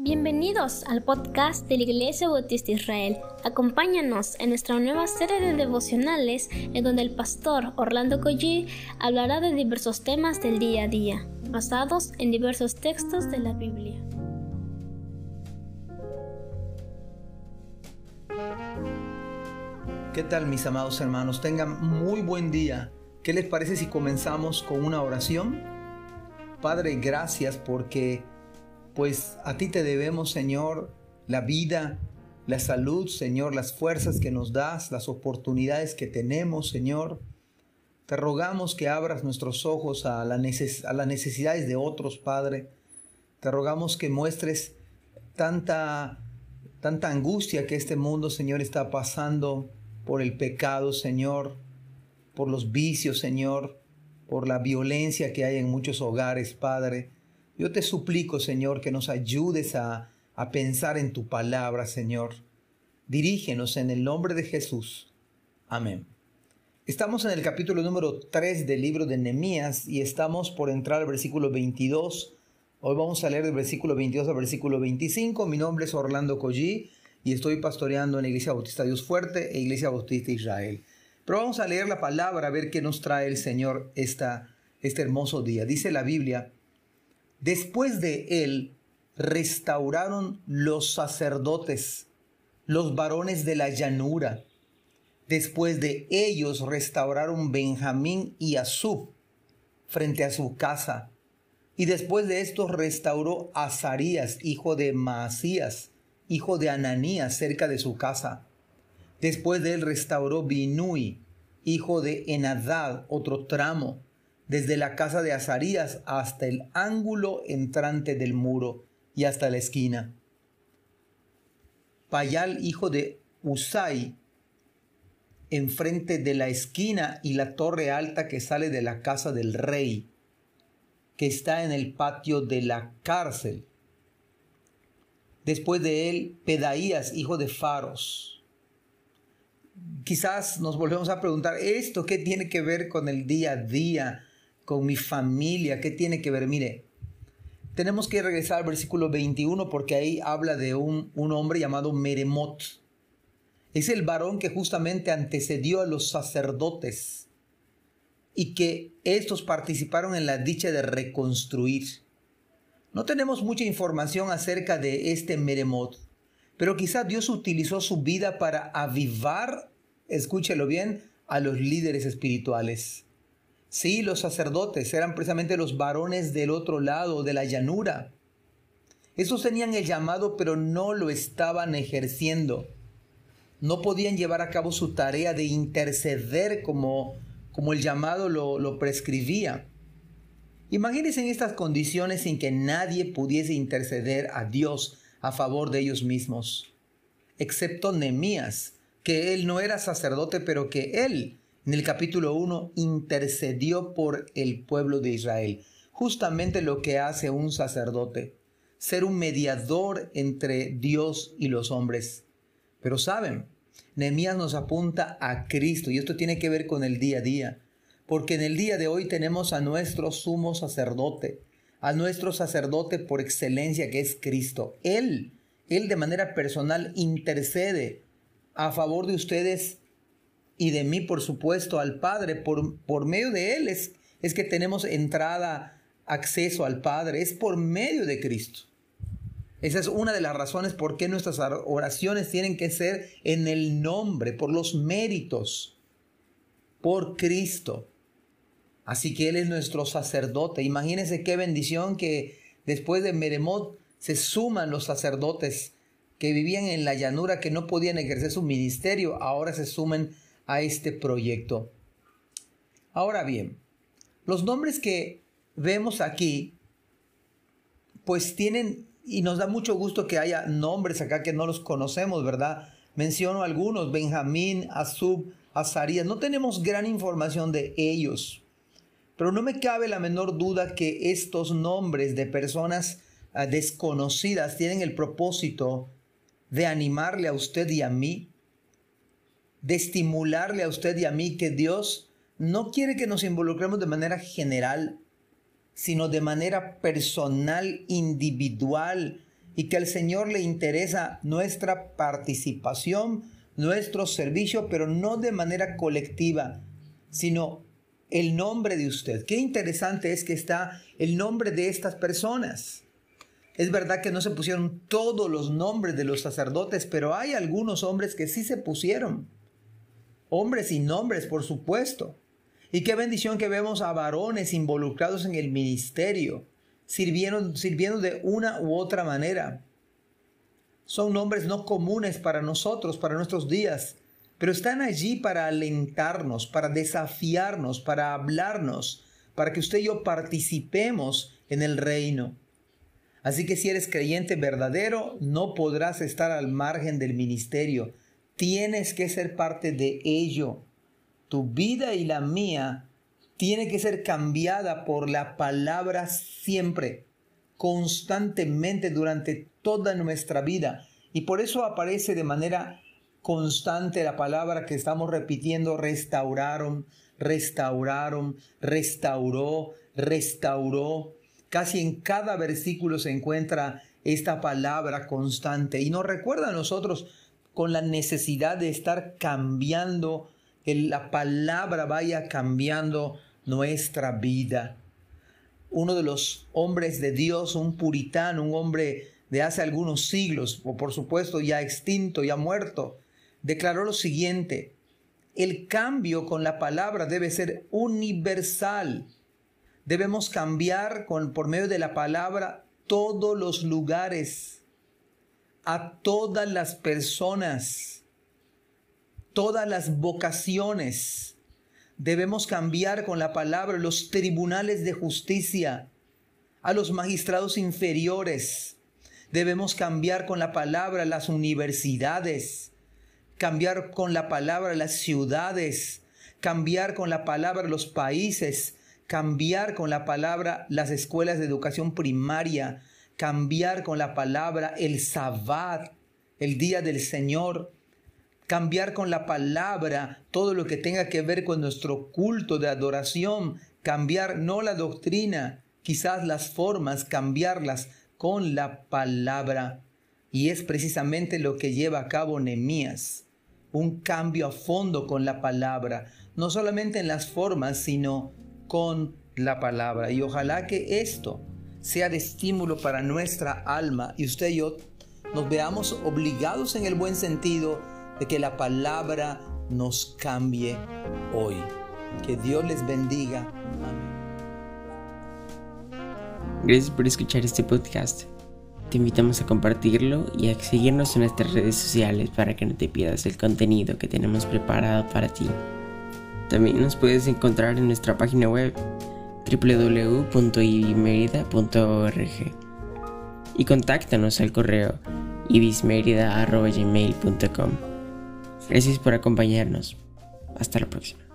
Bienvenidos al podcast de la Iglesia Bautista Israel. Acompáñanos en nuestra nueva serie de devocionales en donde el pastor Orlando Collie hablará de diversos temas del día a día, basados en diversos textos de la Biblia. ¿Qué tal mis amados hermanos? Tengan muy buen día. ¿Qué les parece si comenzamos con una oración? Padre, gracias porque pues a ti te debemos, Señor, la vida, la salud, Señor, las fuerzas que nos das, las oportunidades que tenemos, Señor. Te rogamos que abras nuestros ojos a, a las necesidades de otros, Padre. Te rogamos que muestres tanta, tanta angustia que este mundo, Señor, está pasando por el pecado, Señor, por los vicios, Señor, por la violencia que hay en muchos hogares, Padre. Yo te suplico, Señor, que nos ayudes a, a pensar en tu palabra, Señor. Dirígenos en el nombre de Jesús. Amén. Estamos en el capítulo número 3 del libro de Nehemías y estamos por entrar al versículo 22. Hoy vamos a leer del versículo 22 al versículo 25. Mi nombre es Orlando Collí y estoy pastoreando en la Iglesia Bautista Dios Fuerte e Iglesia Bautista Israel. Pero vamos a leer la palabra a ver qué nos trae el Señor esta, este hermoso día. Dice la Biblia, Después de él restauraron los sacerdotes, los varones de la llanura. Después de ellos restauraron Benjamín y Asub frente a su casa. Y después de esto restauró Azarías, hijo de Maasías, hijo de Ananías, cerca de su casa. Después de él restauró Binui, hijo de Enadad, otro tramo desde la casa de Azarías hasta el ángulo entrante del muro y hasta la esquina. Payal, hijo de Usai, enfrente de la esquina y la torre alta que sale de la casa del rey, que está en el patio de la cárcel. Después de él, Pedaías, hijo de Faros. Quizás nos volvemos a preguntar, ¿esto qué tiene que ver con el día a día? Con mi familia, ¿qué tiene que ver? Mire, tenemos que regresar al versículo 21 porque ahí habla de un, un hombre llamado Meremot. Es el varón que justamente antecedió a los sacerdotes y que estos participaron en la dicha de reconstruir. No tenemos mucha información acerca de este Meremot, pero quizá Dios utilizó su vida para avivar, escúchelo bien, a los líderes espirituales. Sí, los sacerdotes eran precisamente los varones del otro lado de la llanura. Esos tenían el llamado, pero no lo estaban ejerciendo. No podían llevar a cabo su tarea de interceder como, como el llamado lo, lo prescribía. Imagínense en estas condiciones sin que nadie pudiese interceder a Dios a favor de ellos mismos, excepto Nemías, que él no era sacerdote, pero que él en el capítulo 1 intercedió por el pueblo de Israel. Justamente lo que hace un sacerdote, ser un mediador entre Dios y los hombres. Pero saben, Nehemías nos apunta a Cristo y esto tiene que ver con el día a día, porque en el día de hoy tenemos a nuestro sumo sacerdote, a nuestro sacerdote por excelencia que es Cristo. Él, él de manera personal intercede a favor de ustedes y de mí, por supuesto, al Padre. Por, por medio de Él es, es que tenemos entrada, acceso al Padre. Es por medio de Cristo. Esa es una de las razones por qué nuestras oraciones tienen que ser en el nombre, por los méritos, por Cristo. Así que Él es nuestro sacerdote. Imagínense qué bendición que después de Meremot se suman los sacerdotes que vivían en la llanura, que no podían ejercer su ministerio, ahora se sumen a este proyecto. Ahora bien, los nombres que vemos aquí, pues tienen, y nos da mucho gusto que haya nombres acá que no los conocemos, ¿verdad? Menciono algunos, Benjamín, Azub, Azarías, no tenemos gran información de ellos, pero no me cabe la menor duda que estos nombres de personas ah, desconocidas tienen el propósito de animarle a usted y a mí de estimularle a usted y a mí que Dios no quiere que nos involucremos de manera general, sino de manera personal, individual, y que al Señor le interesa nuestra participación, nuestro servicio, pero no de manera colectiva, sino el nombre de usted. Qué interesante es que está el nombre de estas personas. Es verdad que no se pusieron todos los nombres de los sacerdotes, pero hay algunos hombres que sí se pusieron. Hombres y nombres, por supuesto. Y qué bendición que vemos a varones involucrados en el ministerio, sirviendo, sirviendo de una u otra manera. Son nombres no comunes para nosotros, para nuestros días, pero están allí para alentarnos, para desafiarnos, para hablarnos, para que usted y yo participemos en el reino. Así que si eres creyente verdadero, no podrás estar al margen del ministerio. Tienes que ser parte de ello. Tu vida y la mía tiene que ser cambiada por la palabra siempre, constantemente durante toda nuestra vida. Y por eso aparece de manera constante la palabra que estamos repitiendo, restauraron, restauraron, restauró, restauró. Casi en cada versículo se encuentra esta palabra constante y nos recuerda a nosotros con la necesidad de estar cambiando, que la palabra vaya cambiando nuestra vida. Uno de los hombres de Dios, un puritano, un hombre de hace algunos siglos, o por supuesto ya extinto, ya muerto, declaró lo siguiente, el cambio con la palabra debe ser universal Debemos cambiar con, por medio de la palabra todos los lugares, a todas las personas, todas las vocaciones. Debemos cambiar con la palabra los tribunales de justicia, a los magistrados inferiores. Debemos cambiar con la palabra las universidades, cambiar con la palabra las ciudades, cambiar con la palabra los países, cambiar con la palabra las escuelas de educación primaria, cambiar con la palabra el sabbat, el día del Señor, cambiar con la palabra todo lo que tenga que ver con nuestro culto de adoración, cambiar no la doctrina, quizás las formas, cambiarlas con la palabra. Y es precisamente lo que lleva a cabo Nehemías, un cambio a fondo con la palabra, no solamente en las formas, sino con la palabra. Y ojalá que esto sea de estímulo para nuestra alma y usted y yo nos veamos obligados en el buen sentido de que la palabra nos cambie hoy. Que Dios les bendiga. Amén. Gracias por escuchar este podcast. Te invitamos a compartirlo y a seguirnos en nuestras redes sociales para que no te pierdas el contenido que tenemos preparado para ti. También nos puedes encontrar en nuestra página web www.ibismerida.org y contáctanos al correo ibismerida.gmail.com. Gracias por acompañarnos. Hasta la próxima.